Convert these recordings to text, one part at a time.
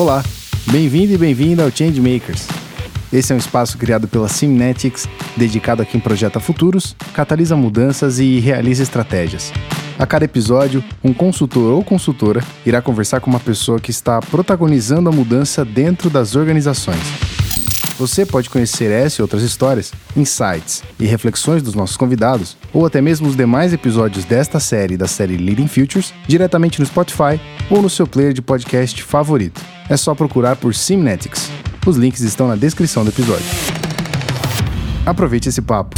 Olá, bem-vindo e bem-vinda ao Changemakers. Esse é um espaço criado pela Simnetics, dedicado a quem projeta futuros, catalisa mudanças e realiza estratégias. A cada episódio, um consultor ou consultora irá conversar com uma pessoa que está protagonizando a mudança dentro das organizações. Você pode conhecer essa e outras histórias, insights e reflexões dos nossos convidados, ou até mesmo os demais episódios desta série da série Leading Futures, diretamente no Spotify ou no seu player de podcast favorito. É só procurar por Simnetics. Os links estão na descrição do episódio. Aproveite esse papo.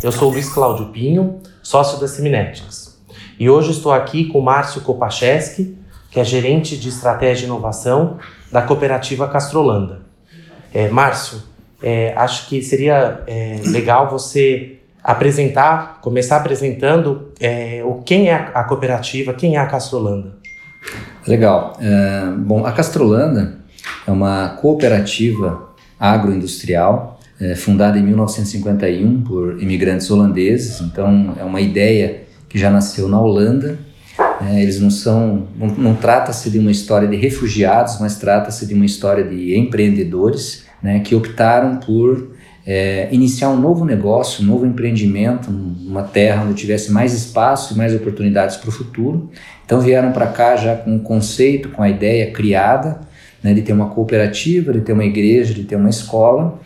Eu sou Luiz Cláudio Pinho, sócio da Simnetics. E hoje estou aqui com Márcio Kopacheski, que é gerente de estratégia e inovação da cooperativa Castrolanda. É, Márcio, é, acho que seria é, legal você apresentar, começar apresentando é, o quem é a cooperativa, quem é a Castrolanda. Legal. É, bom, a Castrolanda é uma cooperativa agroindustrial é, fundada em 1951 por imigrantes holandeses. Então, é uma ideia que já nasceu na Holanda. É, eles não são, não, não trata-se de uma história de refugiados, mas trata-se de uma história de empreendedores né, que optaram por é, iniciar um novo negócio, um novo empreendimento, numa terra onde tivesse mais espaço e mais oportunidades para o futuro. Então vieram para cá já com o conceito, com a ideia criada né, de ter uma cooperativa, de ter uma igreja, de ter uma escola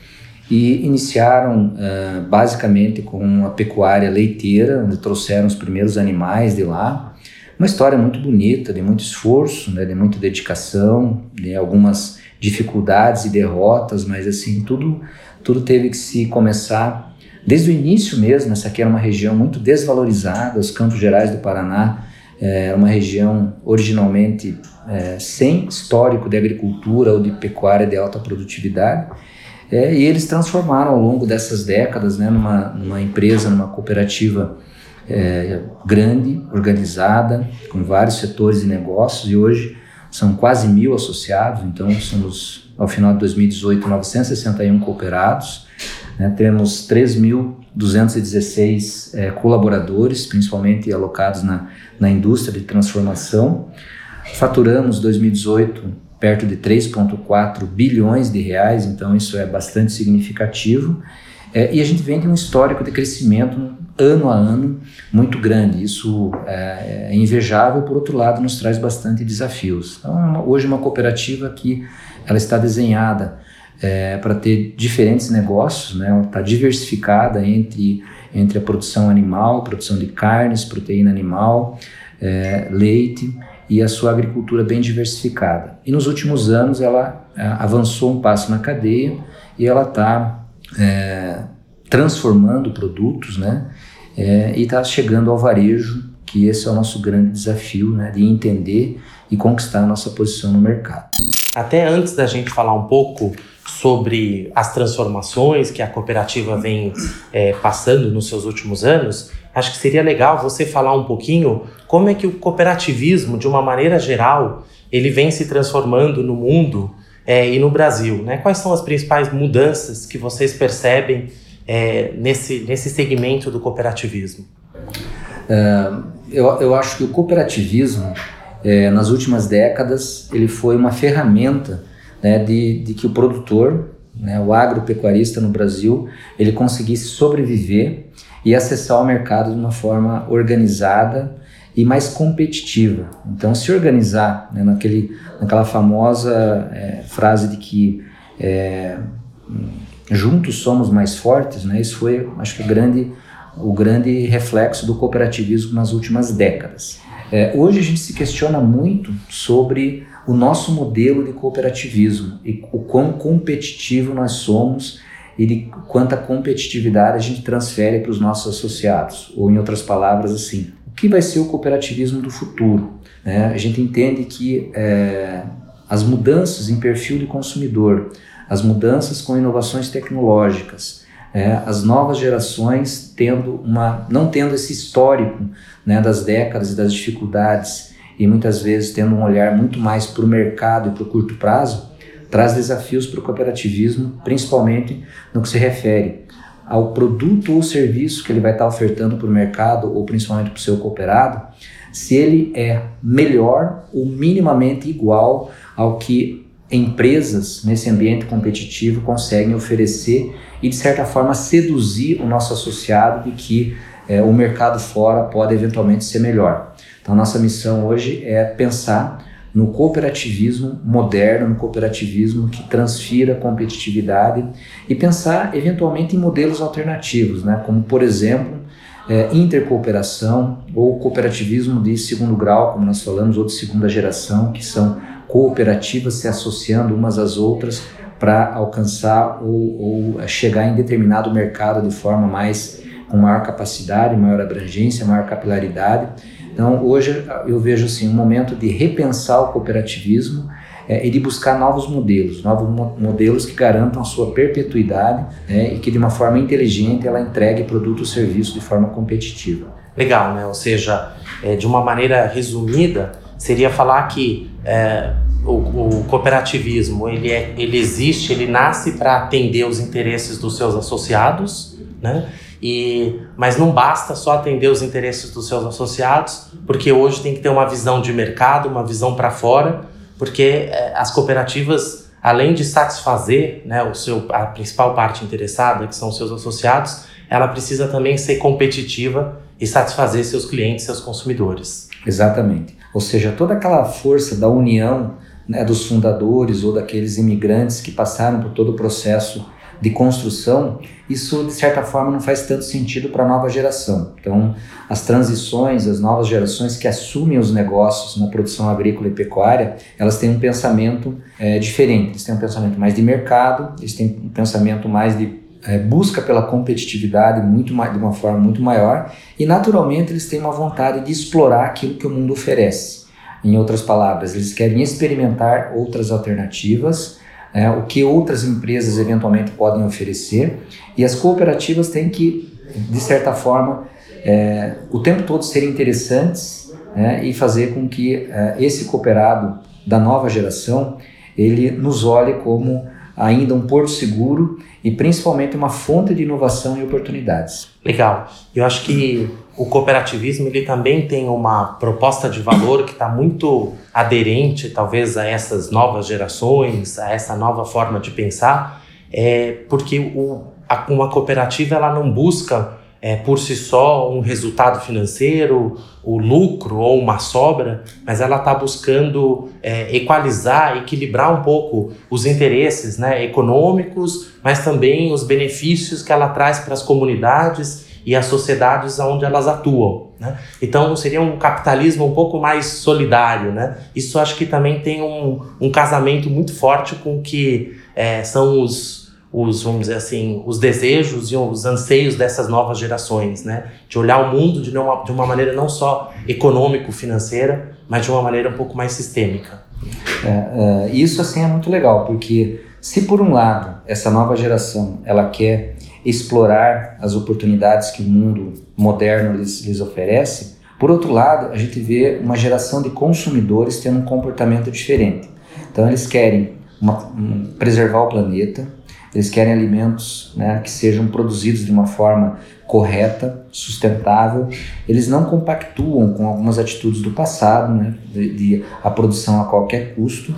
e iniciaram uh, basicamente com a pecuária leiteira, onde trouxeram os primeiros animais de lá. Uma história muito bonita, de muito esforço, né, de muita dedicação, de algumas dificuldades e derrotas, mas assim, tudo, tudo teve que se começar desde o início mesmo. Essa aqui era uma região muito desvalorizada, os Campos Gerais do Paraná é, era uma região originalmente é, sem histórico de agricultura ou de pecuária de alta produtividade. É, e eles transformaram ao longo dessas décadas né, numa, numa empresa, numa cooperativa é, grande, organizada, com vários setores de negócios, e hoje são quase mil associados, então somos, ao final de 2018, 961 cooperados, né, temos 3.216 é, colaboradores, principalmente alocados na, na indústria de transformação. Faturamos 2018 perto de 3,4 bilhões de reais, então isso é bastante significativo. É, e a gente vem de um histórico de crescimento ano a ano muito grande. Isso é, é invejável, por outro lado, nos traz bastante desafios. Então, hoje uma cooperativa que ela está desenhada é, para ter diferentes negócios, né? ela está diversificada entre, entre a produção animal, produção de carnes, proteína animal, é, leite e a sua agricultura bem diversificada. E nos últimos anos ela é, avançou um passo na cadeia e ela está é, transformando produtos, né? É, e está chegando ao varejo, que esse é o nosso grande desafio, né? De entender e conquistar a nossa posição no mercado. Até antes da gente falar um pouco sobre as transformações que a cooperativa vem é, passando nos seus últimos anos, acho que seria legal você falar um pouquinho como é que o cooperativismo, de uma maneira geral, ele vem se transformando no mundo é, e no Brasil. Né? Quais são as principais mudanças que vocês percebem é, nesse, nesse segmento do cooperativismo? É, eu, eu acho que o cooperativismo, é, nas últimas décadas, ele foi uma ferramenta né, de, de que o produtor, né, o agropecuarista no Brasil, ele conseguisse sobreviver e acessar o mercado de uma forma organizada e mais competitiva. Então, se organizar né, naquele, naquela famosa é, frase de que é, juntos somos mais fortes, né, isso foi, acho que, grande, o grande reflexo do cooperativismo nas últimas décadas. É, hoje a gente se questiona muito sobre o nosso modelo de cooperativismo e o quão competitivo nós somos e de quanta competitividade a gente transfere para os nossos associados. Ou, em outras palavras, assim, o que vai ser o cooperativismo do futuro? Né? A gente entende que é, as mudanças em perfil de consumidor, as mudanças com inovações tecnológicas, é, as novas gerações tendo uma, não tendo esse histórico né, das décadas e das dificuldades e muitas vezes tendo um olhar muito mais para o mercado e para o curto prazo, traz desafios para o cooperativismo, principalmente no que se refere ao produto ou serviço que ele vai estar ofertando para o mercado ou principalmente para o seu cooperado, se ele é melhor ou minimamente igual ao que empresas nesse ambiente competitivo conseguem oferecer e de certa forma seduzir o nosso associado de que é, o mercado fora pode eventualmente ser melhor. Então nossa missão hoje é pensar no cooperativismo moderno, no cooperativismo que transfira competitividade e pensar eventualmente em modelos alternativos, né? como por exemplo é, intercooperação ou cooperativismo de segundo grau, como nós falamos, ou de segunda geração, que são cooperativas se associando umas às outras para alcançar ou, ou, chegar em determinado mercado de forma mais com maior capacidade, maior abrangência, maior capilaridade. Então, hoje eu vejo assim um momento de repensar o cooperativismo é, e de buscar novos modelos, novos mo modelos que garantam a sua perpetuidade né, e que de uma forma inteligente ela entregue produto ou serviço de forma competitiva. Legal, né? Ou seja, é, de uma maneira resumida, seria falar que é, o, o, cooperativismo ele, é, ele existe, ele nasce para atender os interesses dos seus associados, né? E, mas não basta só atender os interesses dos seus associados, porque hoje tem que ter uma visão de mercado, uma visão para fora, porque é, as cooperativas, além de satisfazer né, o seu, a principal parte interessada, que são os seus associados, ela precisa também ser competitiva e satisfazer seus clientes, seus consumidores. Exatamente. Ou seja, toda aquela força da união né, dos fundadores ou daqueles imigrantes que passaram por todo o processo de construção, isso de certa forma não faz tanto sentido para a nova geração. Então, as transições, as novas gerações que assumem os negócios na produção agrícola e pecuária, elas têm um pensamento é, diferente. Eles têm um pensamento mais de mercado, eles têm um pensamento mais de é, busca pela competitividade muito de uma forma muito maior e naturalmente eles têm uma vontade de explorar aquilo que o mundo oferece. Em outras palavras, eles querem experimentar outras alternativas é, o que outras empresas eventualmente podem oferecer, e as cooperativas têm que, de certa forma, é, o tempo todo serem interessantes é, e fazer com que é, esse cooperado da nova geração ele nos olhe como ainda um porto seguro e principalmente uma fonte de inovação e oportunidades. Legal. Eu acho que o cooperativismo ele também tem uma proposta de valor que está muito aderente, talvez, a essas novas gerações, a essa nova forma de pensar, é porque o, a, uma cooperativa ela não busca é, por si só um resultado financeiro, o lucro ou uma sobra, mas ela está buscando é, equalizar, equilibrar um pouco os interesses né, econômicos, mas também os benefícios que ela traz para as comunidades e as sociedades onde elas atuam. Né? Então seria um capitalismo um pouco mais solidário. Né? Isso acho que também tem um, um casamento muito forte com o que é, são os, os, vamos dizer assim, os desejos e os anseios dessas novas gerações, né? De olhar o mundo de uma, de uma maneira não só econômico-financeira, mas de uma maneira um pouco mais sistêmica. É, é, isso assim é muito legal, porque se por um lado essa nova geração ela quer explorar as oportunidades que o mundo moderno lhes, lhes oferece. Por outro lado, a gente vê uma geração de consumidores tendo um comportamento diferente. Então, eles querem uma, um, preservar o planeta, eles querem alimentos né, que sejam produzidos de uma forma correta, sustentável. Eles não compactuam com algumas atitudes do passado, né, de, de a produção a qualquer custo.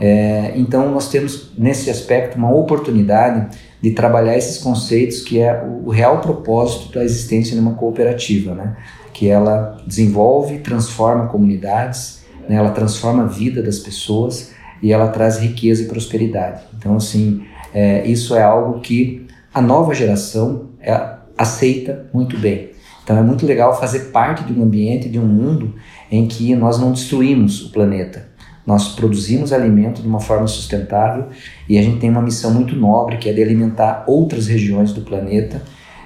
É, então, nós temos nesse aspecto uma oportunidade de trabalhar esses conceitos que é o real propósito da existência de uma cooperativa, né? que ela desenvolve, transforma comunidades, né? ela transforma a vida das pessoas e ela traz riqueza e prosperidade. Então, assim, é, isso é algo que a nova geração é, aceita muito bem. Então, é muito legal fazer parte de um ambiente, de um mundo em que nós não destruímos o planeta, nós produzimos alimento de uma forma sustentável e a gente tem uma missão muito nobre que é de alimentar outras regiões do planeta.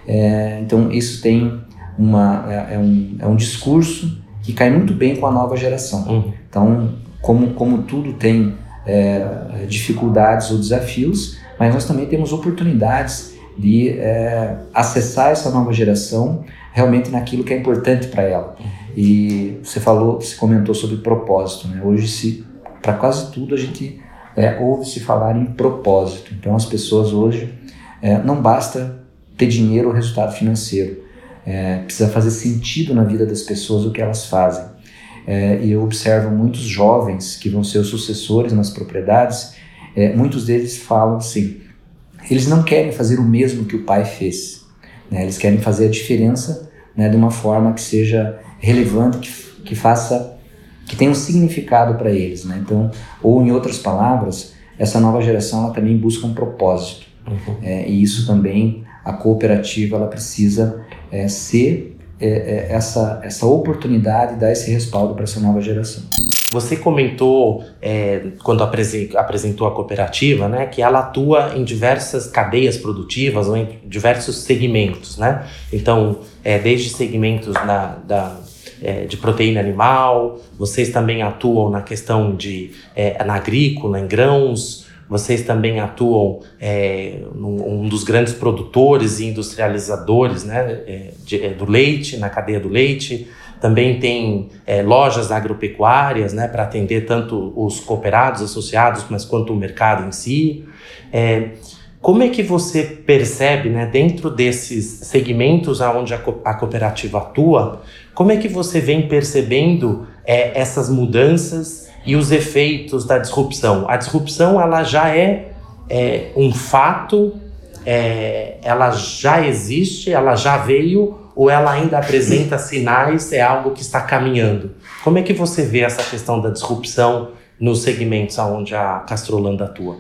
É, então, isso tem uma, é, é, um, é um discurso que cai muito bem com a nova geração. Uhum. Então, como, como tudo tem é, dificuldades ou desafios, mas nós também temos oportunidades de é, acessar essa nova geração realmente naquilo que é importante para ela. E você falou, você comentou sobre propósito. Né? Hoje se para quase tudo a gente é, ouve se falar em propósito. Então as pessoas hoje é, não basta ter dinheiro ou resultado financeiro, é, precisa fazer sentido na vida das pessoas o que elas fazem. É, e eu observo muitos jovens que vão ser os sucessores nas propriedades é, muitos deles falam assim, eles não querem fazer o mesmo que o pai fez, né? eles querem fazer a diferença né, de uma forma que seja relevante, que, que faça, que tenha um significado para eles, né? Então, ou em outras palavras, essa nova geração ela também busca um propósito, uhum. é, e isso também a cooperativa ela precisa é, ser é, é essa essa oportunidade, dar esse respaldo para essa nova geração. Você comentou é, quando apresentou a cooperativa, né, que ela atua em diversas cadeias produtivas ou em diversos segmentos, né? Então, é, desde segmentos na, da, é, de proteína animal, vocês também atuam na questão de é, na agrícola, em grãos, vocês também atuam é, um dos grandes produtores e industrializadores, né, é, de, é, do leite, na cadeia do leite. Também tem é, lojas agropecuárias né, para atender tanto os cooperados associados, mas quanto o mercado em si. É, como é que você percebe, né, dentro desses segmentos onde a, co a cooperativa atua, como é que você vem percebendo é, essas mudanças e os efeitos da disrupção? A disrupção ela já é, é um fato, é, ela já existe, ela já veio ou ela ainda apresenta sinais, é algo que está caminhando? Como é que você vê essa questão da disrupção nos segmentos onde a Castrolanda atua?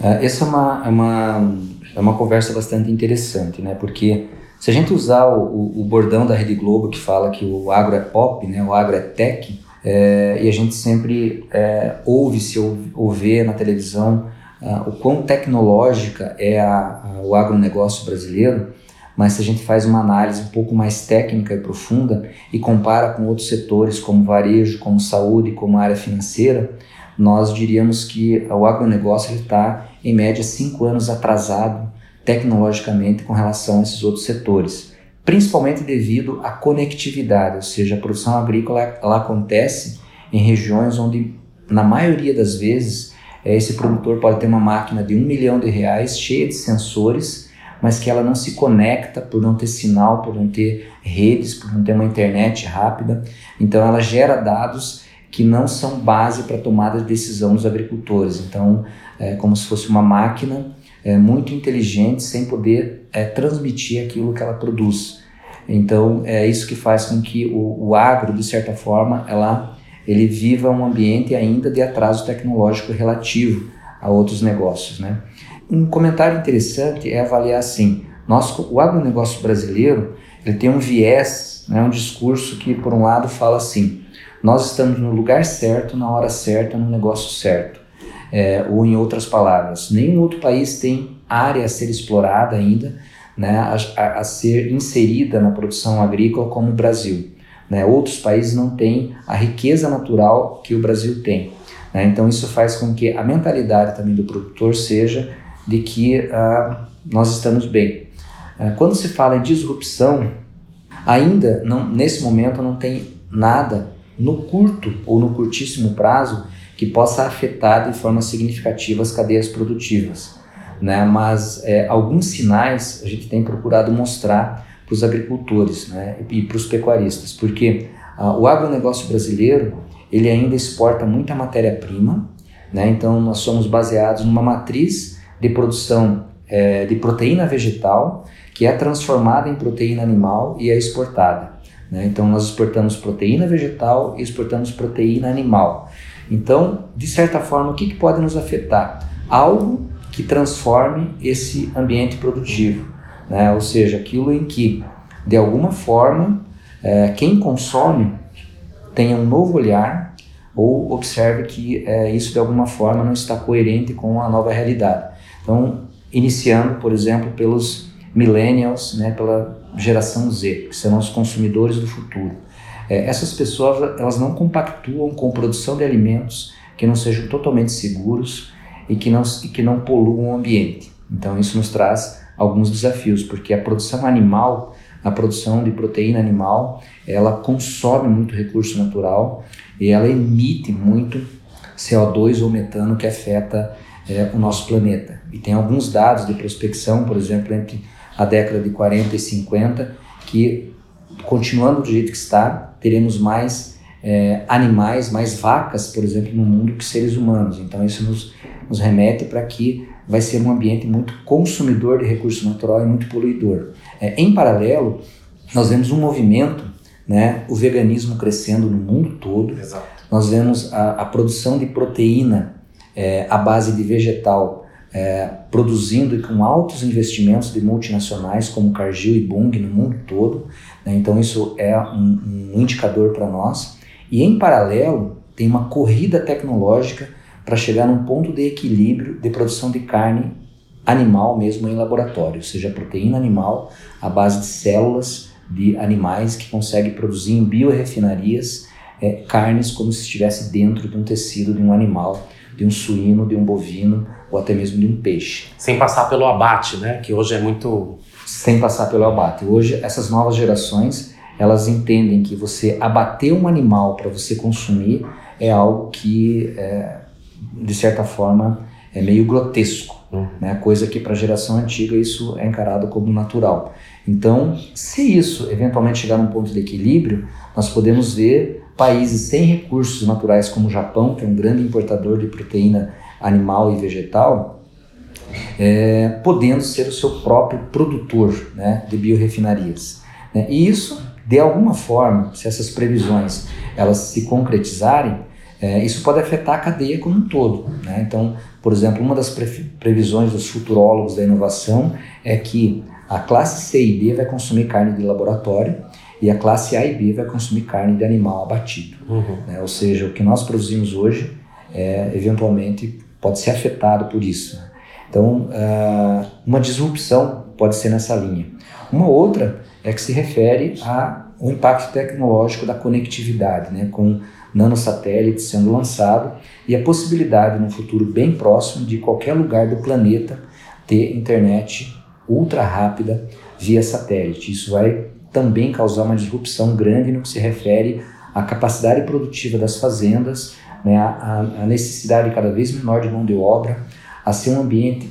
Uh, essa é uma, é, uma, é uma conversa bastante interessante, né? Porque se a gente usar o, o, bordão da Rede Globo que fala que o agro é pop, né? o agro é tech, é, e a gente sempre é, ouve-se ou, ou vê na televisão uh, o quão tecnológica é a, a, o agronegócio brasileiro, mas se a gente faz uma análise um pouco mais técnica e profunda e compara com outros setores como varejo, como saúde, como área financeira, nós diríamos que o agronegócio está em média cinco anos atrasado tecnologicamente com relação a esses outros setores, principalmente devido à conectividade, ou seja, a produção agrícola ela acontece em regiões onde, na maioria das vezes, esse produtor pode ter uma máquina de um milhão de reais cheia de sensores mas que ela não se conecta por não ter sinal, por não ter redes, por não ter uma internet rápida. Então ela gera dados que não são base para tomada de decisão dos agricultores. Então é como se fosse uma máquina é, muito inteligente sem poder é, transmitir aquilo que ela produz. Então é isso que faz com que o, o agro, de certa forma, ela, ele viva um ambiente ainda de atraso tecnológico relativo a outros negócios, né? Um comentário interessante é avaliar assim, nosso, o agronegócio brasileiro ele tem um viés, né, um discurso que por um lado fala assim, nós estamos no lugar certo, na hora certa, no negócio certo. É, ou em outras palavras, nenhum outro país tem área a ser explorada ainda, né, a, a ser inserida na produção agrícola como o Brasil. Né? Outros países não têm a riqueza natural que o Brasil tem. Né? Então isso faz com que a mentalidade também do produtor seja de que uh, nós estamos bem. Uh, quando se fala em disrupção, ainda não, nesse momento não tem nada no curto ou no curtíssimo prazo que possa afetar de forma significativa as cadeias produtivas. Né? Mas é, alguns sinais a gente tem procurado mostrar para os agricultores né? e para os pecuaristas, porque uh, o agronegócio brasileiro ele ainda exporta muita matéria-prima, né? então nós somos baseados numa matriz de produção é, de proteína vegetal que é transformada em proteína animal e é exportada. Né? Então, nós exportamos proteína vegetal e exportamos proteína animal. Então, de certa forma, o que, que pode nos afetar? Algo que transforme esse ambiente produtivo, né? ou seja, aquilo em que, de alguma forma, é, quem consome tenha um novo olhar ou observe que é, isso de alguma forma não está coerente com a nova realidade. Então, iniciando, por exemplo, pelos millennials, né, pela geração Z, que serão os consumidores do futuro. É, essas pessoas elas não compactuam com produção de alimentos que não sejam totalmente seguros e que não, e que não poluam o ambiente. Então, isso nos traz alguns desafios, porque a produção animal, a produção de proteína animal, ela consome muito recurso natural e ela emite muito CO2 ou metano que afeta é, o nosso planeta. E tem alguns dados de prospecção, por exemplo, entre a década de 40 e 50, que continuando do jeito que está, teremos mais é, animais, mais vacas, por exemplo, no mundo que seres humanos. Então isso nos nos remete para que vai ser um ambiente muito consumidor de recurso natural e muito poluidor. É, em paralelo, nós vemos um movimento, né, o veganismo crescendo no mundo todo. Exato. Nós vemos a, a produção de proteína é, à base de vegetal é, produzindo e com altos investimentos de multinacionais como Cargill e Bunge no mundo todo. Né? Então isso é um, um indicador para nós. E em paralelo tem uma corrida tecnológica para chegar num ponto de equilíbrio de produção de carne animal mesmo em laboratório, ou seja, proteína animal à base de células de animais que consegue produzir em biorefinarias é, carnes como se estivesse dentro de um tecido de um animal, de um suíno, de um bovino ou até mesmo de um peixe. Sem passar pelo abate, né? Que hoje é muito. Sem passar pelo abate. Hoje, essas novas gerações elas entendem que você abater um animal para você consumir é algo que, é, de certa forma, é meio grotesco. Uhum. Né? Coisa que para a geração antiga isso é encarado como natural. Então, se isso eventualmente chegar num ponto de equilíbrio, nós podemos ver países sem recursos naturais como o Japão, que é um grande importador de proteína animal e vegetal, é, podendo ser o seu próprio produtor né, de biorefinarias. Né? E isso, de alguma forma, se essas previsões elas se concretizarem, é, isso pode afetar a cadeia como um todo. Né? Então, por exemplo, uma das previsões dos futurólogos da inovação é que a classe C e D vai consumir carne de laboratório e a classe A e B vai consumir carne de animal abatido. Uhum. Né? Ou seja, o que nós produzimos hoje, é, eventualmente, pode ser afetado por isso. Né? Então, uh, uma disrupção pode ser nessa linha. Uma outra é que se refere ao impacto tecnológico da conectividade, né? com nanosatélites sendo lançado e a possibilidade, no futuro bem próximo, de qualquer lugar do planeta ter internet ultra rápida via satélite. Isso vai também causar uma disrupção grande no que se refere à capacidade produtiva das fazendas, né, a, a necessidade cada vez menor de mão de obra, a ser um ambiente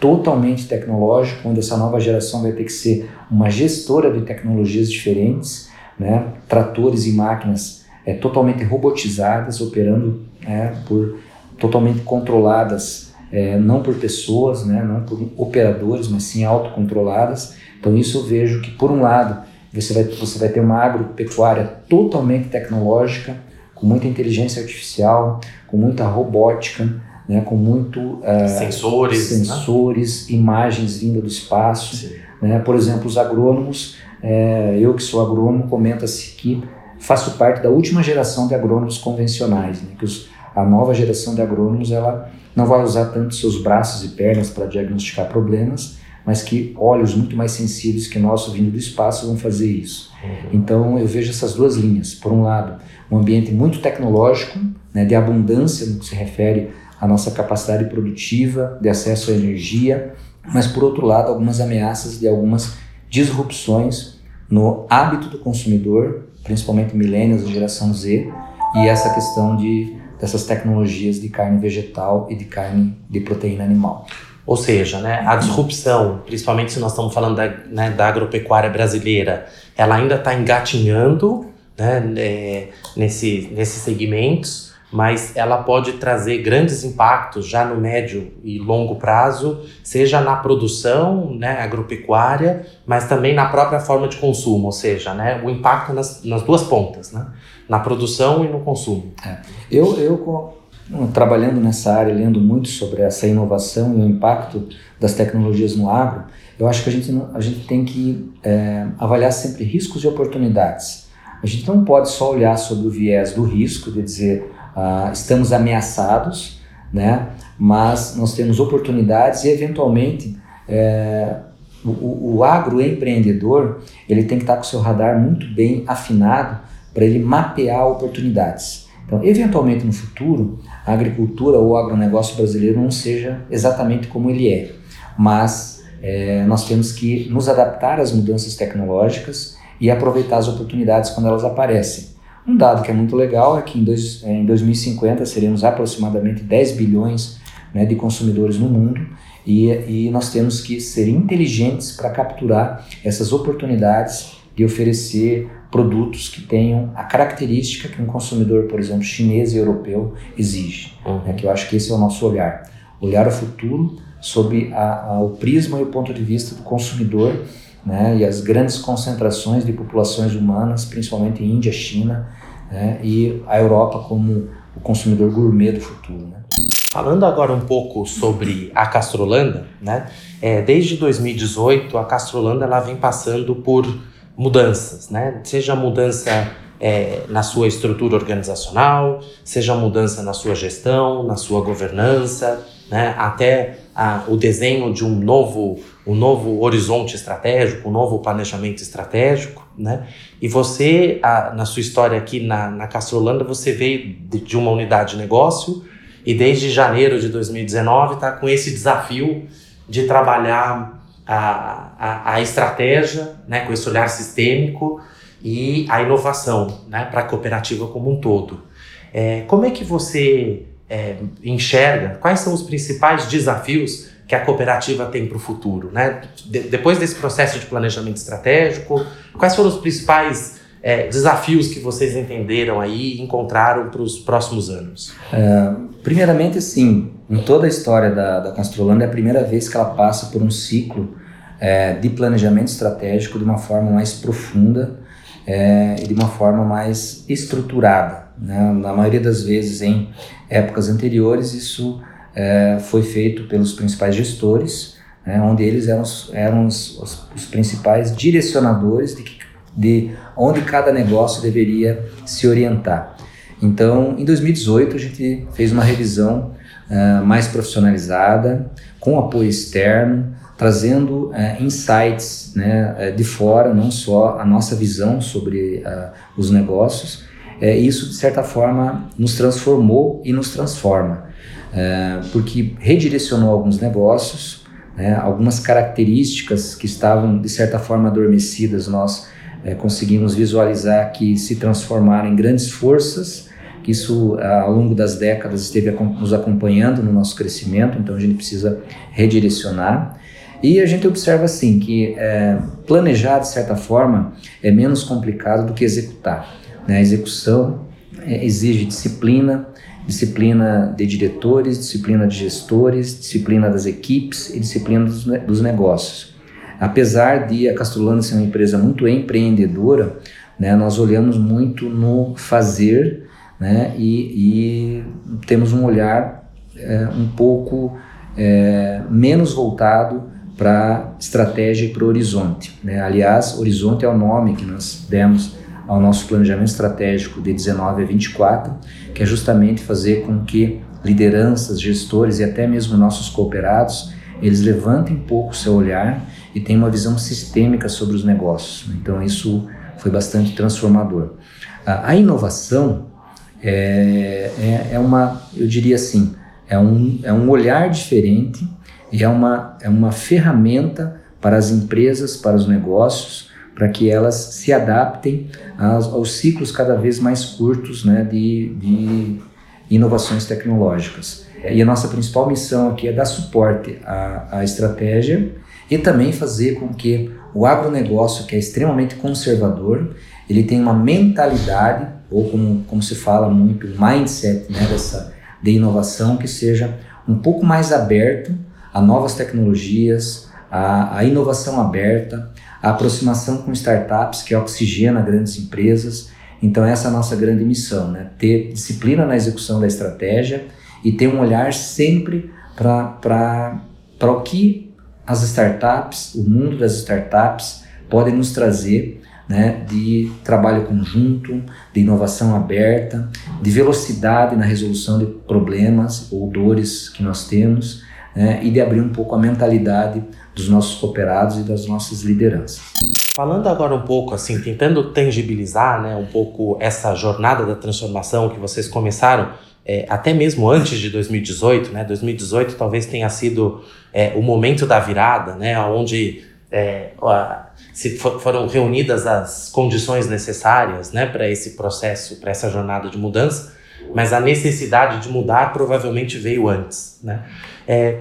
totalmente tecnológico, onde essa nova geração vai ter que ser uma gestora de tecnologias diferentes, né, tratores e máquinas é, totalmente robotizadas, operando é, por totalmente controladas, é, não por pessoas, né, não por operadores, mas sim autocontroladas. Então isso eu vejo que por um lado você vai, você vai ter uma agropecuária totalmente tecnológica, com muita inteligência artificial, com muita robótica, né, com muito uh, sensores, sensores né? imagens vindas do espaço. Né? Por exemplo, os agrônomos, é, eu que sou agrônomo, comenta-se que faço parte da última geração de agrônomos convencionais, né? que os, a nova geração de agrônomos ela não vai usar tanto seus braços e pernas para diagnosticar problemas, mas que olhos muito mais sensíveis que nosso vindo do espaço vão fazer isso. Uhum. Então eu vejo essas duas linhas. Por um lado, um ambiente muito tecnológico, né, de abundância no que se refere à nossa capacidade produtiva, de acesso à energia, mas por outro lado, algumas ameaças de algumas disrupções no hábito do consumidor, principalmente millennials geração Z, e essa questão de dessas tecnologias de carne vegetal e de carne de proteína animal. Ou seja, né, a disrupção, principalmente se nós estamos falando da, né, da agropecuária brasileira, ela ainda está engatinhando né, é, nesse, nesses segmentos, mas ela pode trazer grandes impactos já no médio e longo prazo, seja na produção né, agropecuária, mas também na própria forma de consumo, ou seja, né, o impacto nas, nas duas pontas, né, na produção e no consumo. É. Eu, eu trabalhando nessa área, lendo muito sobre essa inovação e o impacto das tecnologias no agro, eu acho que a gente, a gente tem que é, avaliar sempre riscos e oportunidades. A gente não pode só olhar sobre o viés do risco, de dizer ah, estamos ameaçados, né? mas nós temos oportunidades e, eventualmente, é, o, o agroempreendedor ele tem que estar com o seu radar muito bem afinado para ele mapear oportunidades. Então, eventualmente no futuro, a agricultura ou o agronegócio brasileiro não seja exatamente como ele é, mas é, nós temos que nos adaptar às mudanças tecnológicas e aproveitar as oportunidades quando elas aparecem. Um dado que é muito legal é que em, dois, em 2050 seremos aproximadamente 10 bilhões né, de consumidores no mundo e, e nós temos que ser inteligentes para capturar essas oportunidades de oferecer produtos que tenham a característica que um consumidor, por exemplo, chinês e europeu exige. Uhum. Né, que eu acho que esse é o nosso olhar. olhar o futuro sob a, a, o prisma e o ponto de vista do consumidor né, e as grandes concentrações de populações humanas, principalmente Índia, China né, e a Europa como o consumidor gourmet do futuro. Né. Falando agora um pouco sobre a Castrolanda, né, é, desde 2018 a Castrolanda ela vem passando por mudanças, né, seja mudança é, na sua estrutura organizacional, seja mudança na sua gestão, na sua governança, né, até a, o desenho de um novo, um novo horizonte estratégico, um novo planejamento estratégico, né? E você, a, na sua história aqui na, na Castrolanda, você veio de, de uma unidade de negócio e desde janeiro de 2019 está com esse desafio de trabalhar a, a, a, estratégia, né, com esse olhar sistêmico e a inovação né, para a cooperativa como um todo. É, como é que você é, enxerga quais são os principais desafios que a cooperativa tem para o futuro, né? De, depois desse processo de planejamento estratégico, quais foram os principais é, desafios que vocês entenderam aí e encontraram para os próximos anos? É, primeiramente, sim, em toda a história da, da Castrolanda é a primeira vez que ela passa por um ciclo é, de planejamento estratégico de uma forma mais profunda é, e de uma forma mais estruturada. Né? Na maioria das vezes, em épocas anteriores, isso é, foi feito pelos principais gestores, né? onde eles eram, eram os, os, os principais direcionadores de, de onde cada negócio deveria se orientar. Então, em 2018, a gente fez uma revisão uh, mais profissionalizada, com apoio externo, trazendo uh, insights né, uh, de fora, não só a nossa visão sobre os negócios, isso de certa forma nos transformou e nos transforma, porque redirecionou alguns negócios, né, algumas características que estavam de certa forma adormecidas, nós é, conseguimos visualizar que se transformaram em grandes forças, que isso ao longo das décadas esteve nos acompanhando no nosso crescimento, então a gente precisa redirecionar. E a gente observa assim que é, planejar de certa forma é menos complicado do que executar. Né? A execução é, exige disciplina, disciplina de diretores, disciplina de gestores, disciplina das equipes e disciplina dos, dos negócios. Apesar de a Castrolano ser uma empresa muito empreendedora, né, nós olhamos muito no fazer né, e, e temos um olhar é, um pouco é, menos voltado para estratégia e para o horizonte. Né? Aliás, horizonte é o nome que nós demos ao nosso planejamento estratégico de 19 a 24, que é justamente fazer com que lideranças, gestores e até mesmo nossos cooperados, eles levantem um pouco o seu olhar e tenham uma visão sistêmica sobre os negócios. Então isso foi bastante transformador. A, inovação é, é, é, uma, eu diria assim, é um, é um olhar diferente e é uma, é uma ferramenta para as empresas, para os negócios, para que elas se adaptem aos, aos, ciclos cada vez mais curtos né, de, de inovações tecnológicas. E a nossa principal missão aqui é dar suporte à, à estratégia e também fazer com que o agronegócio, que é extremamente conservador, ele tenha uma mentalidade, ou como, como se fala muito, um mindset né, dessa, de inovação que seja um pouco mais aberto a novas tecnologias, a, a inovação aberta, a aproximação com startups que oxigena grandes empresas. Então essa é a nossa grande missão, né? ter disciplina na execução da estratégia e ter um olhar sempre para o que as startups, o mundo das startups podem nos trazer né, de trabalho conjunto, de inovação aberta, de velocidade na resolução de problemas ou dores que nós temos né, e de abrir um pouco a mentalidade dos nossos cooperados e das nossas lideranças. Falando agora um pouco, assim, tentando tangibilizar né, um pouco essa jornada da transformação que vocês começaram é, até mesmo antes de 2018, né? 2018 talvez tenha sido é, o momento da virada, né? Onde é, se for, foram reunidas as condições necessárias, né? Para esse processo, para essa jornada de mudança mas a necessidade de mudar provavelmente veio antes, né? É,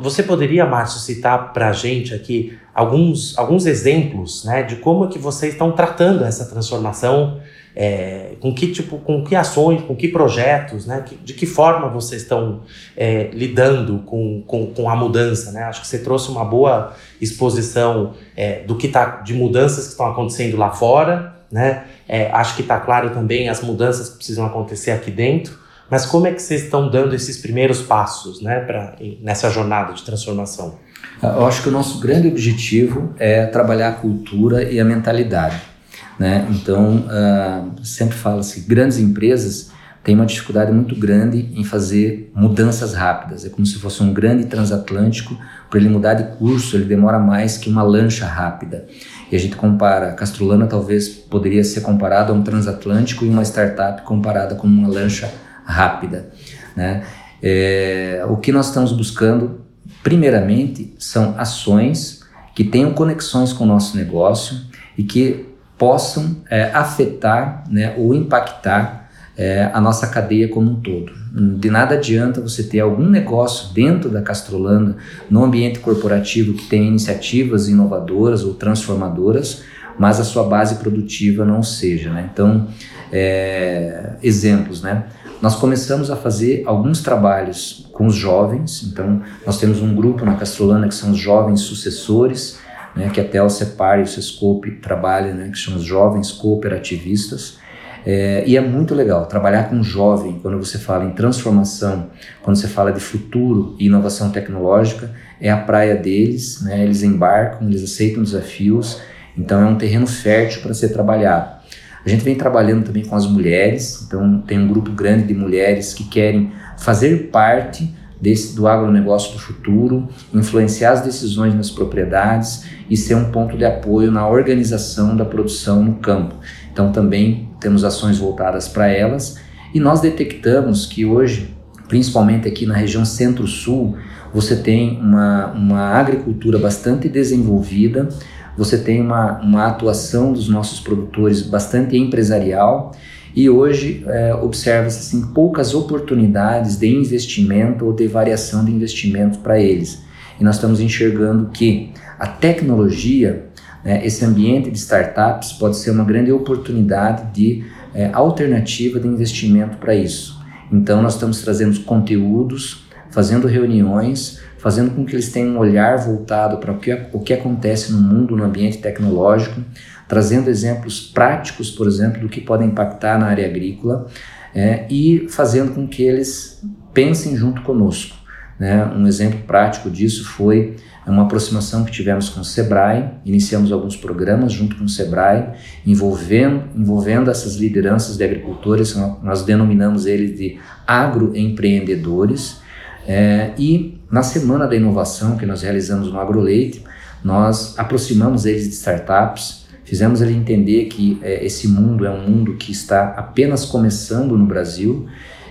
você poderia, Márcio, citar para a gente aqui alguns, alguns exemplos né, de como é que vocês estão tratando essa transformação É, com que tipo, com que ações, com que projetos, né? de que forma vocês estão é, lidando com, com, com, a mudança, né? Acho que você trouxe uma boa exposição é, do que tá, de mudanças que estão acontecendo lá fora, né? É, acho que está claro também as mudanças que precisam acontecer aqui dentro. Mas como é que vocês estão dando esses primeiros passos, né, pra, nessa jornada de transformação? Eu acho que o nosso grande objetivo é trabalhar a cultura e a mentalidade. Né? Então, uh, sempre fala-se que grandes empresas têm uma dificuldade muito grande em fazer mudanças rápidas. É como se fosse um grande transatlântico, para ele mudar de curso, ele demora mais que uma lancha rápida. E a gente compara, a Castrolana talvez poderia ser comparada a um transatlântico e uma startup comparada com uma lancha rápida. Né? É, o que nós estamos buscando primeiramente, são ações que tenham conexões com o nosso negócio e que possam é, afetar né, ou impactar é, a nossa cadeia como um todo. De nada adianta você ter algum negócio dentro da Castrolanda, no ambiente corporativo que tem iniciativas inovadoras ou transformadoras, mas a sua base produtiva não seja. Né? Então, é, exemplos, né? nós começamos a fazer alguns trabalhos com os jovens. Então, nós temos um grupo na Castrolana que são os jovens sucessores, né, que até o CEPAR e o SESCOPE trabalham, né, que os jovens cooperativistas. É, e é muito legal trabalhar com jovem quando você fala em transformação, quando você fala de futuro e inovação tecnológica, é a praia deles, né, eles embarcam, eles aceitam desafios, então é um terreno fértil para ser trabalhado. A gente vem trabalhando também com as mulheres, então tem um grupo grande de mulheres que querem fazer parte desse, do agronegócio do futuro, influenciar as decisões nas propriedades e ser um ponto de apoio na organização da produção no campo. Então também temos ações voltadas para elas e nós detectamos que hoje, principalmente aqui na região centro-sul, você tem uma, uma agricultura bastante desenvolvida, você tem uma, uma atuação dos nossos produtores bastante empresarial e hoje é, observa-se assim, poucas oportunidades de investimento ou de variação de investimento para eles. E nós estamos enxergando que a tecnologia, né, esse ambiente de startups, pode ser uma grande oportunidade de é, alternativa de investimento para isso. Então, nós estamos trazendo conteúdos, fazendo reuniões fazendo com que eles tenham um olhar voltado para o que, o que acontece no mundo, no ambiente tecnológico, trazendo exemplos práticos, por exemplo, do que pode impactar na área agrícola é, e fazendo com que eles pensem junto conosco. Né? Um exemplo prático disso foi uma aproximação que tivemos com o Sebrae, iniciamos alguns programas junto com o Sebrae, envolvendo, envolvendo essas lideranças de agricultores, nós denominamos eles de agroempreendedores, é, e na Semana da Inovação que nós realizamos no AgroLeite, nós aproximamos eles de startups, fizemos ele entender que é, esse mundo é um mundo que está apenas começando no Brasil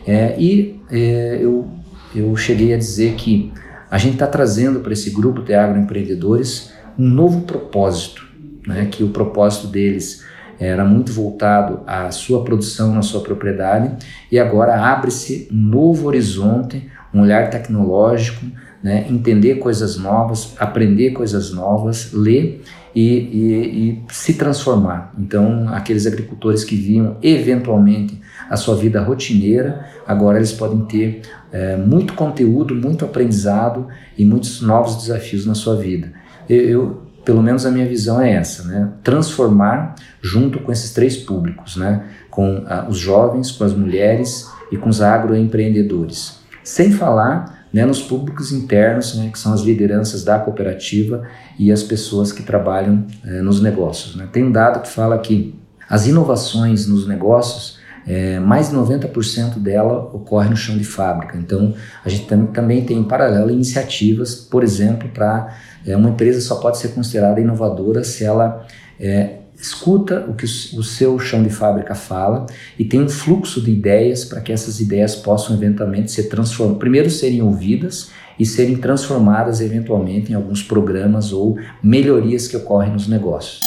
é, e é, eu, eu cheguei a dizer que a gente está trazendo para esse grupo de agroempreendedores um novo propósito, né, que o propósito deles era muito voltado à sua produção na sua propriedade e agora abre-se um novo horizonte um olhar tecnológico, né, entender coisas novas, aprender coisas novas, ler e, e, e, se transformar. Então, aqueles agricultores que viam eventualmente a sua vida rotineira, agora eles podem ter é, muito conteúdo, muito aprendizado e muitos novos desafios na sua vida. Eu, eu pelo menos a minha visão é essa, né? Transformar junto com esses três públicos, né? Com ah, os jovens, com as mulheres e com os agroempreendedores. Sem falar né, nos públicos internos, né, que são as lideranças da cooperativa e as pessoas que trabalham é, nos negócios. Né. Tem um dado que fala que as inovações nos negócios, é, mais de 90% dela ocorre no chão de fábrica. Então, a gente tam também tem em paralelo iniciativas, por exemplo, para é, uma empresa só pode ser considerada inovadora se ela é, escuta o que o seu chão de fábrica fala e tem um fluxo de ideias para que essas ideias possam eventualmente ser transformadas, primeiro serem ouvidas e serem transformadas eventualmente em alguns programas ou melhorias que ocorrem nos negócios.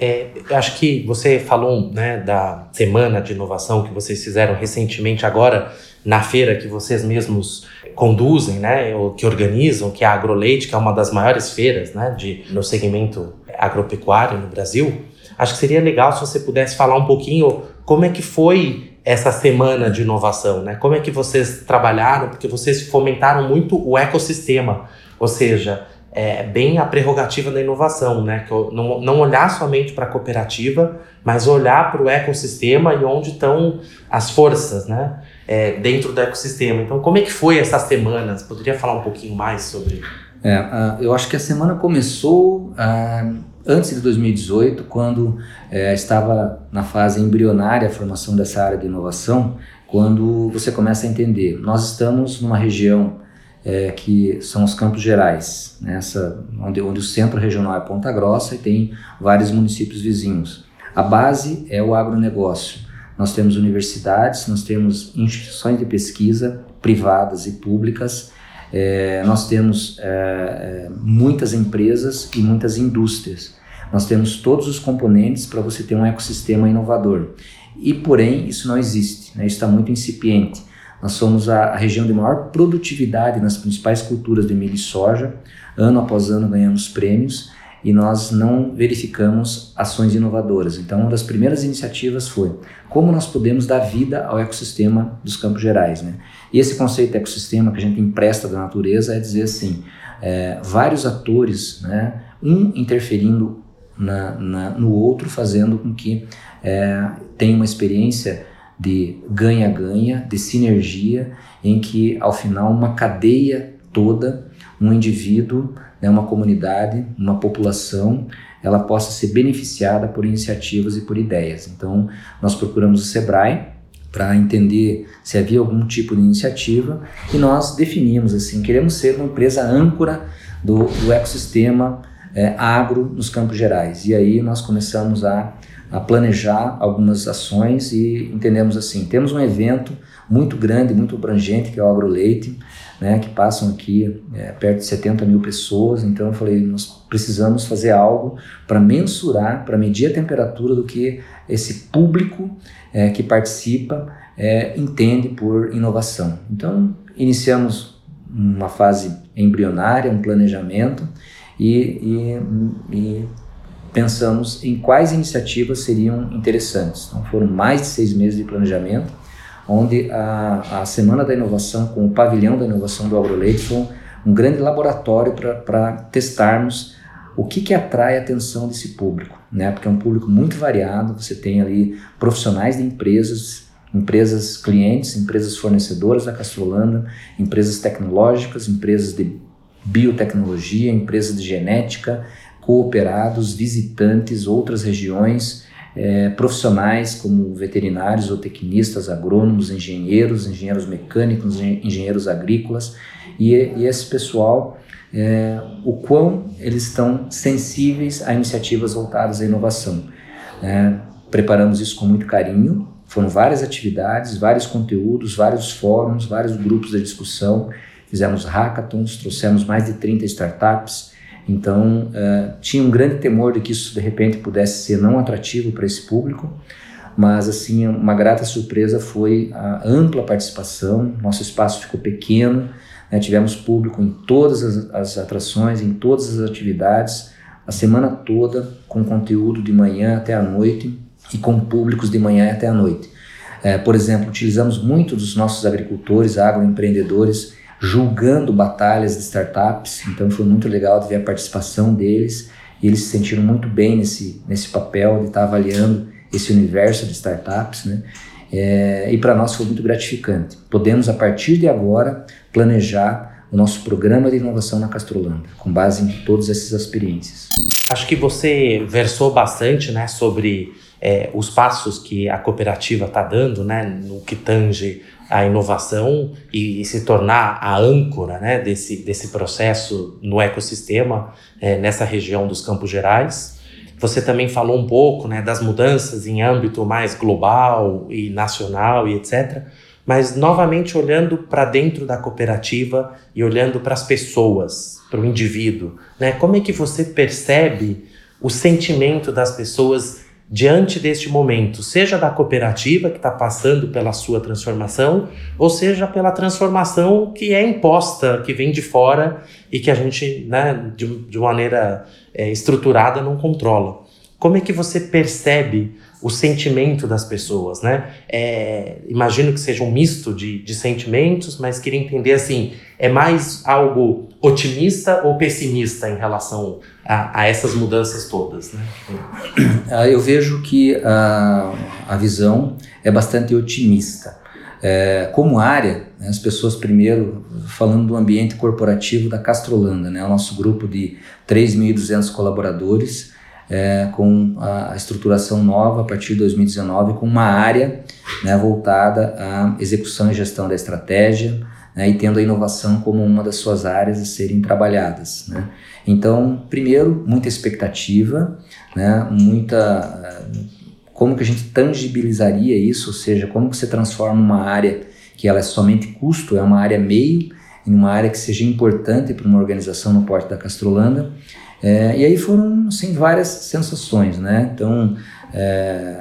É, acho que você falou né, da semana de inovação que vocês fizeram recentemente agora na feira que vocês mesmos conduzem, né, ou que organizam, que é a AgroLeite, que é uma das maiores feiras né, de, no segmento agropecuário no Brasil. Acho que seria legal se você pudesse falar um pouquinho como é que foi essa semana de inovação, né? Como é que vocês trabalharam? Porque vocês fomentaram muito o ecossistema, ou seja, é bem a prerrogativa da inovação, né? Que não, não olhar somente para a cooperativa, mas olhar para o ecossistema e onde estão as forças, né? É, dentro do ecossistema. Então, como é que foi essas semanas? Poderia falar um pouquinho mais sobre? É, uh, eu acho que a semana começou uh, antes de 2018, quando é, estava na fase embrionária a formação dessa área de inovação, quando você começa a entender, nós estamos numa região é, que são os Campos Gerais, nessa, né, onde, onde o centro regional é Ponta Grossa e tem vários municípios vizinhos. A base é o agronegócio. Nós temos universidades, nós temos instituições de pesquisa privadas e públicas, é, nós temos é, é muitas empresas e muitas indústrias. Nós temos todos os componentes para você ter um ecossistema inovador. E, porém, isso não existe, né? isso está muito incipiente. Nós somos a, a, região de maior produtividade nas principais culturas de milho e soja. Ano após ano ganhamos prêmios e nós não verificamos ações inovadoras. Então, uma das primeiras iniciativas foi como nós podemos dar vida ao ecossistema dos Campos Gerais. Né? E esse conceito de ecossistema que a gente empresta da natureza é dizer assim, é, vários atores, né, um interferindo na, na, no outro, fazendo com que é, tenha uma experiência de ganha-ganha, de sinergia, em que ao final uma cadeia toda, um indivíduo, né, uma comunidade, uma população, ela possa ser beneficiada por iniciativas e por ideias. Então, nós procuramos o Sebrae para entender se havia algum tipo de iniciativa e nós definimos assim, queremos ser uma empresa âncora do, do ecossistema é, agro nos Campos Gerais. E aí nós começamos a, a planejar algumas ações e entendemos assim, temos um evento muito grande, muito abrangente, que é o AgroLeite, né, que passam aqui é, perto de 70 mil pessoas. Então eu falei, nós precisamos fazer algo para mensurar, para medir a temperatura do que esse público é, que participa é, entende por inovação. Então iniciamos uma fase embrionária, um planejamento, e, e, e pensamos em quais iniciativas seriam interessantes. Então, foram mais de seis meses de planejamento, onde a, a Semana da Inovação, com o pavilhão da inovação do AgroLeite, foi um, grande laboratório para testarmos o que, que atrai a atenção desse público, né? Porque é um público muito variado, você tem ali profissionais de empresas, empresas clientes, empresas fornecedoras da Castrolanda, empresas tecnológicas, empresas de biotecnologia, empresas de genética, cooperados, visitantes, outras regiões, é, profissionais como veterinários ou tecnistas, agrônomos, engenheiros, engenheiros mecânicos, engenheiros agrícolas, e, e esse pessoal, é, o quão eles estão sensíveis a iniciativas voltadas à inovação. É, preparamos isso com muito carinho, foram várias atividades, vários conteúdos, vários fóruns, vários grupos de discussão, fizemos hackathons, trouxemos mais de 30 startups. Então, uh, tinha um grande temor de que isso de repente pudesse ser não atrativo para esse público, mas assim, uma grata surpresa foi a ampla participação. Nosso espaço ficou pequeno, né? tivemos público em todas as, as atrações, em todas as atividades, a semana toda, com conteúdo de manhã até a noite e com públicos de manhã até a noite. É, por exemplo, utilizamos muito dos nossos agricultores, agroempreendedores, julgando batalhas de startups, então foi muito legal ver a participação deles e eles se sentiram muito bem nesse, nesse papel de estar avaliando esse universo de startups, né? É, e para nós foi muito gratificante. Podemos, a partir de agora, planejar o nosso programa de inovação na Castrolanda, com base em todas essas experiências. Acho que você versou bastante né, sobre é, os passos que a cooperativa está dando né, no que tange a inovação e, e, se tornar a âncora né, desse, desse processo no ecossistema é, nessa região dos Campos Gerais. Você também falou um pouco né, das mudanças em âmbito mais global e nacional e etc. Mas, novamente, olhando para dentro da cooperativa e olhando para as pessoas, para o indivíduo, né, como é que você percebe o sentimento das pessoas diante deste momento, seja da cooperativa que está passando pela sua transformação, ou seja pela transformação que é imposta, que vem de fora e que a gente, né, de, de maneira é, estruturada, não controla. Como é que você percebe o sentimento das pessoas, né? É, imagino que seja um misto de, de sentimentos, mas queria entender assim, é mais algo otimista ou pessimista em relação a, a essas mudanças todas, né? Ah, eu vejo que a, a visão é bastante otimista. É, como área, né, as pessoas primeiro, falando do ambiente corporativo da Castrolanda, né, o nosso grupo de 3.200 colaboradores, é, com a estruturação nova a partir de 2019, com uma área né, voltada à execução e gestão da estratégia né, e tendo a inovação como uma das suas áreas a serem trabalhadas. Né. Então, primeiro, muita expectativa, né, muita como que a gente tangibilizaria isso, ou seja, como que você transforma uma área que ela é somente custo, é uma área meio, em uma área que seja importante para uma organização no porte da Castrolanda. É, e aí foram assim, várias sensações, né? Então é,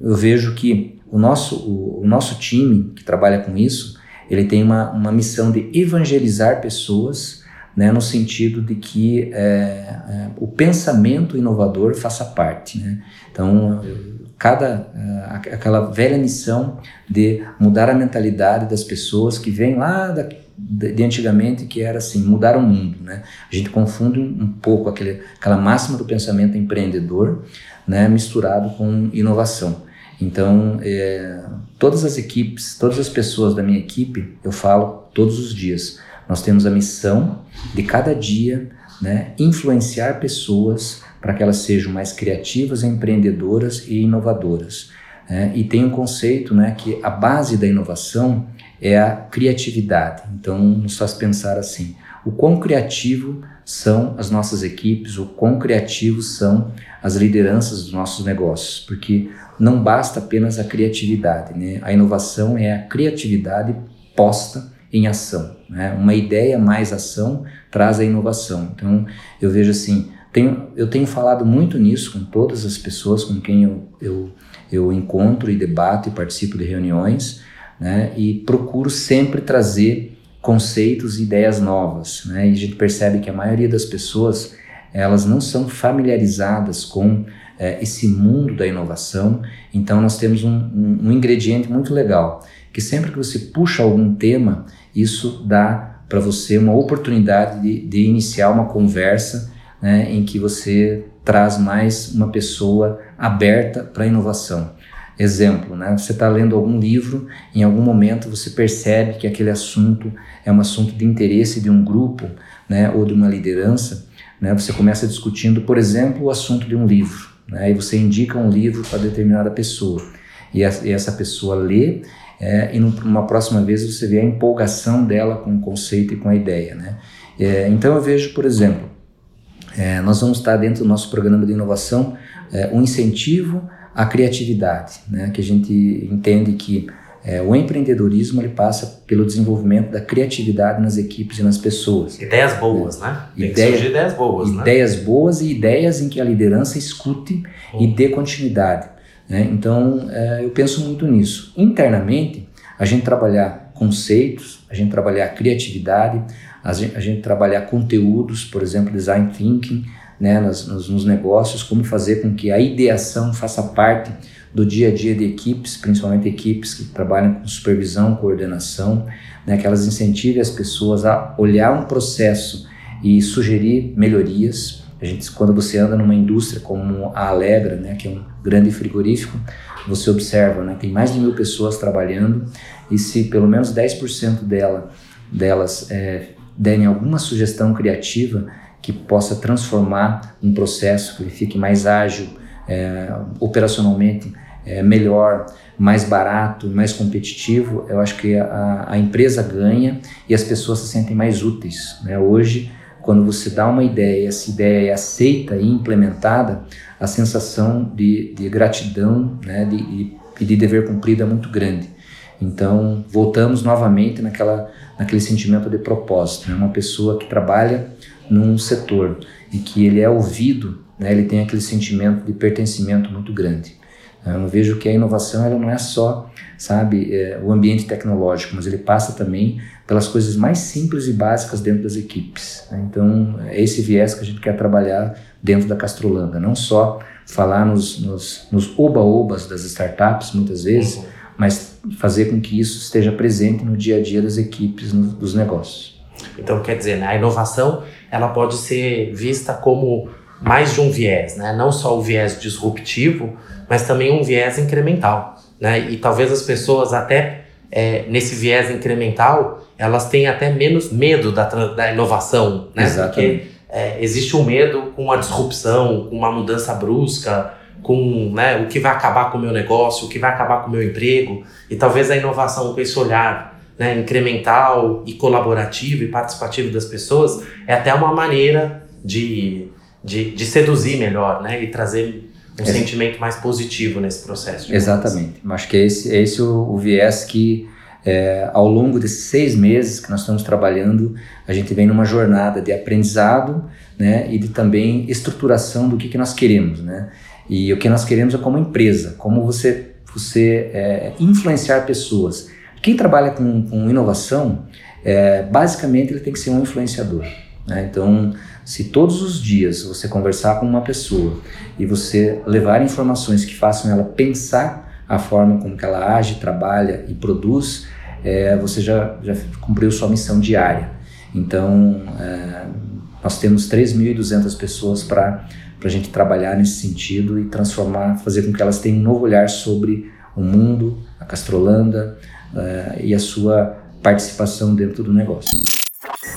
eu vejo que o nosso, o, o, nosso time que trabalha com isso, ele tem uma, uma missão de evangelizar pessoas, né, no sentido de que é, é o pensamento inovador faça parte, né? Então cada uh, aquela velha missão de mudar a mentalidade das pessoas que vêm lá da, de, antigamente que era assim mudar o mundo né? A gente confunde um, um pouco aquele, aquela máxima do pensamento empreendedor né misturado com inovação. Então é, todas as equipes todas as pessoas da minha equipe eu falo todos os dias. Nós temos a missão de cada dia né influenciar pessoas para que elas sejam mais criativas, empreendedoras e inovadoras. É, e tem um conceito né, que a base da inovação é a criatividade. Então, nos faz pensar assim: o quão criativo são as nossas equipes, o quão criativos são as lideranças dos nossos negócios, porque não basta apenas a criatividade, né? A inovação é a criatividade posta em ação, né? Uma ideia mais ação traz a inovação. Então, eu vejo assim, tenho, eu tenho falado muito nisso com todas as pessoas com quem eu, eu, eu encontro e debato e participo de reuniões, né? E procuro sempre trazer conceitos e ideias novas, né? E a gente percebe que a maioria das pessoas elas não são familiarizadas com é, esse mundo da inovação. Então nós temos um, um, um ingrediente muito legal, que sempre que você puxa algum tema, isso dá para você uma oportunidade de, de iniciar uma conversa né, em que você traz mais uma pessoa aberta para a inovação. Exemplo, né, você está lendo algum livro, em algum momento você percebe que aquele assunto é um assunto de interesse de um grupo né, ou de uma liderança, né, você começa discutindo, por exemplo, o assunto de um livro, né, e você indica um livro para determinada pessoa, e, a, e essa pessoa lê, é, e numa próxima vez você vê a empolgação dela com o conceito e com a ideia. Né? É, então eu vejo, por exemplo, é, nós vamos estar dentro do nosso programa de inovação é, um incentivo à criatividade, né? que a gente entende que é, o empreendedorismo ele passa pelo desenvolvimento da criatividade nas equipes e nas pessoas. Ideias boas, né? Tem Ideia, que ideias boas, né? Ideias boas e ideias em que a liderança escute oh. e dê continuidade. Né? Então, é, eu penso muito nisso. Internamente, a gente trabalhar conceitos, a gente trabalhar criatividade, a gente, a gente trabalhar conteúdos, por exemplo, design thinking, né, nos, nos, negócios, como fazer com que a ideação faça parte do dia a dia de equipes, principalmente equipes que trabalham com supervisão, coordenação, né, que elas incentivem as pessoas a olhar um processo e sugerir melhorias. A gente, quando você anda numa indústria como a Alegra, né, que é um grande frigorífico, você observa, né, tem mais de mil pessoas trabalhando e se pelo menos 10% dela, delas é, derem alguma sugestão criativa que possa transformar um processo que ele fique mais ágil, é, operacionalmente é, melhor, mais barato, mais competitivo, eu acho que a, a, empresa ganha e as pessoas se sentem mais úteis. Né? Hoje, quando você dá uma ideia essa ideia é aceita e implementada, a sensação de, de gratidão né, de, e de dever cumprido é muito grande. Então, voltamos novamente naquela, naquele sentimento de propósito. Né? Uma pessoa que trabalha num setor e que ele é ouvido, né? ele tem aquele sentimento de pertencimento muito grande. Eu não vejo que a inovação ela não é só, sabe, é, o ambiente tecnológico, mas ele passa também pelas coisas mais simples e básicas dentro das equipes. Né? Então, é esse viés que a gente quer trabalhar dentro da Castrolanda, não só falar nos, nos, nos oba-obas das startups, muitas vezes, mas fazer com que isso esteja presente no dia a dia das equipes, no, dos negócios. Então, quer dizer, né, a inovação ela pode ser vista como mais de um viés, né? não só o viés disruptivo, mas também um viés incremental. Né? E talvez as pessoas até é, nesse viés incremental, elas têm até menos medo da, da inovação, né? Exatamente. Porque é, existe um medo com a disrupção, com uma mudança brusca, com né, o que vai acabar com o meu negócio, o que vai acabar com o meu emprego. E talvez a inovação com esse olhar né, incremental e colaborativo e participativo das pessoas é até uma maneira de, de, de seduzir melhor né, e trazer um é. sentimento mais positivo nesse processo. Exatamente. Assim. Acho que é esse, é esse o, o viés que, é, ao longo desses seis meses que nós estamos trabalhando, a gente vem numa jornada de aprendizado né, e de também estruturação do que, que nós queremos. Né? E o que nós queremos é como empresa, como você, você é, influenciar pessoas. Quem trabalha com, com inovação, é, basicamente ele tem que ser um influenciador. Né? Então, se todos os dias você conversar com uma pessoa e você levar informações que façam ela pensar a forma como que ela age, trabalha e produz, é, você já, já cumpriu sua missão diária. Então, é, nós temos 3.200 pessoas para a gente trabalhar nesse sentido e transformar, fazer com que elas tenham um novo olhar sobre o mundo, a Castrolanda é, e a sua participação dentro do negócio.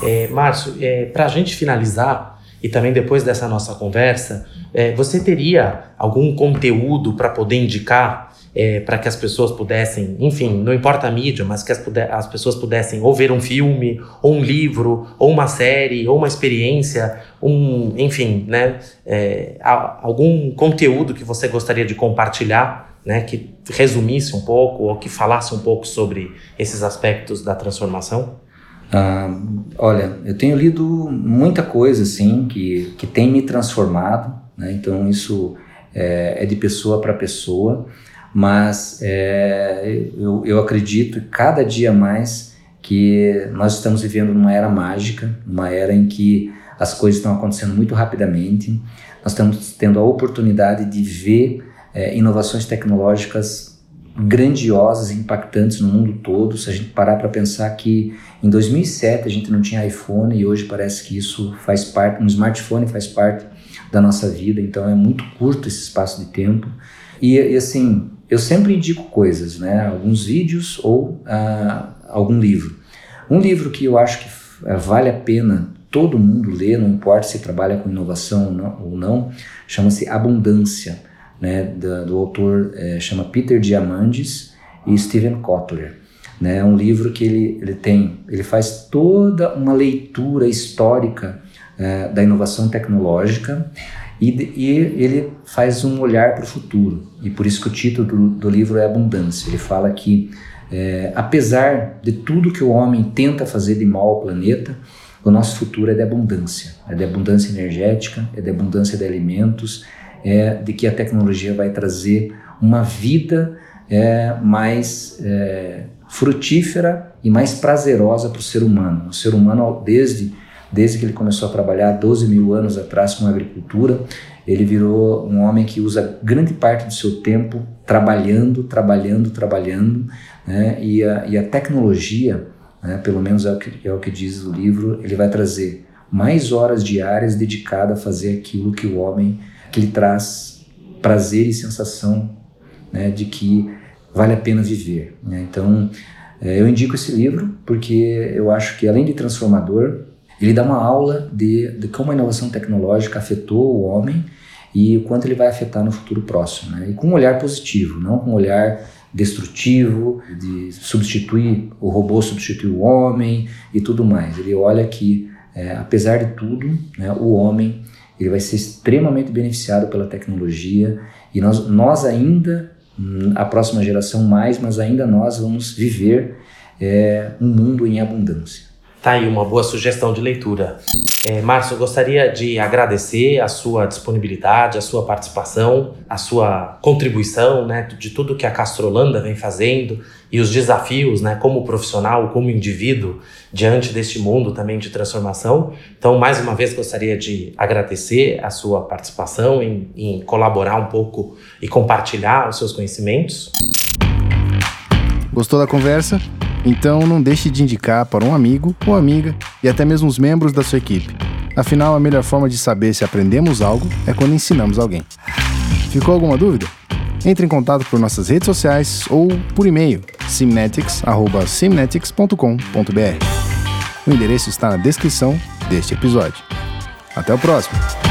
É, Márcio, é, para a gente finalizar, e também depois dessa nossa conversa, é, você teria algum conteúdo para poder indicar é, para que as pessoas pudessem, enfim, não importa a mídia, mas que as, as, pessoas pudessem ou ver um filme, ou um livro, ou uma série, ou uma experiência, um, enfim, né, é, algum conteúdo que você gostaria de compartilhar, né, que resumisse um pouco ou que falasse um pouco sobre esses aspectos da transformação? Ah, olha, eu tenho lido muita coisa assim que, que tem me transformado, né? então isso é, é de pessoa para pessoa, mas é, eu, eu acredito cada dia mais que nós estamos vivendo numa era mágica, uma era em que as coisas estão acontecendo muito rapidamente, nós estamos tendo a oportunidade de ver é, inovações tecnológicas grandiosas, impactantes no mundo todo. Se a gente parar para pensar que em 2007 a gente não tinha iPhone e hoje parece que isso faz parte, um smartphone faz parte da nossa vida, então é muito curto esse espaço de tempo. E, e assim, eu sempre indico coisas, né? Alguns vídeos ou uh, algum livro. Um livro que eu acho que uh, vale a pena todo mundo ler, não importa se trabalha com inovação ou não, não chama-se Abundância né, do, do autor é, chama Peter Diamandis e Steven Kotler. Né, é um livro que ele, ele tem, ele faz toda uma leitura histórica é, da inovação tecnológica e, e, ele faz um olhar para o futuro. E por isso que o título do, do livro é Abundância. Ele fala que, é, apesar de tudo que o homem tenta fazer de mal ao planeta, o nosso futuro é de abundância. É de abundância energética, é de abundância de alimentos, é de que a tecnologia vai trazer uma vida é, mais é, frutífera e mais prazerosa para o ser humano. O ser humano, desde, desde que ele começou a trabalhar 12 mil anos atrás com a agricultura, ele virou um homem que usa grande parte do seu tempo trabalhando, trabalhando, trabalhando, né? e, a, e a tecnologia, né, pelo menos é o, que, é o que diz o livro, ele vai trazer mais horas diárias dedicadas a fazer aquilo que o homem que lhe traz prazer e sensação né, de que vale a pena viver. Né? Então, é, eu indico esse livro porque eu acho que, além de transformador, ele dá uma aula de, de como a inovação tecnológica afetou o homem e o quanto ele vai afetar no futuro próximo. Né? E com um olhar positivo, não com um olhar destrutivo, de substituir o robô, substituir o homem e tudo mais. Ele olha que, é, apesar de tudo, né, o homem ele vai ser extremamente beneficiado pela tecnologia e nós, nós ainda, a próxima geração mais, mas ainda nós vamos viver é, um mundo em abundância. Tá aí uma boa sugestão de leitura. É, Márcio, gostaria de agradecer a sua disponibilidade, a sua participação, a sua contribuição, né, de tudo que a Castrolanda vem fazendo e os desafios, né, como profissional, como indivíduo, diante deste mundo também de transformação. Então, mais uma vez, gostaria de agradecer a sua participação em, em colaborar um pouco e compartilhar os seus conhecimentos. Gostou da conversa? Então não deixe de indicar para um amigo ou amiga e até mesmo os membros da sua equipe. Afinal, a melhor forma de saber se aprendemos algo é quando ensinamos alguém. Ficou alguma dúvida? Entre em contato por nossas redes sociais ou por e-mail simnetics@simnetics.com.br. O endereço está na descrição deste episódio. Até o próximo!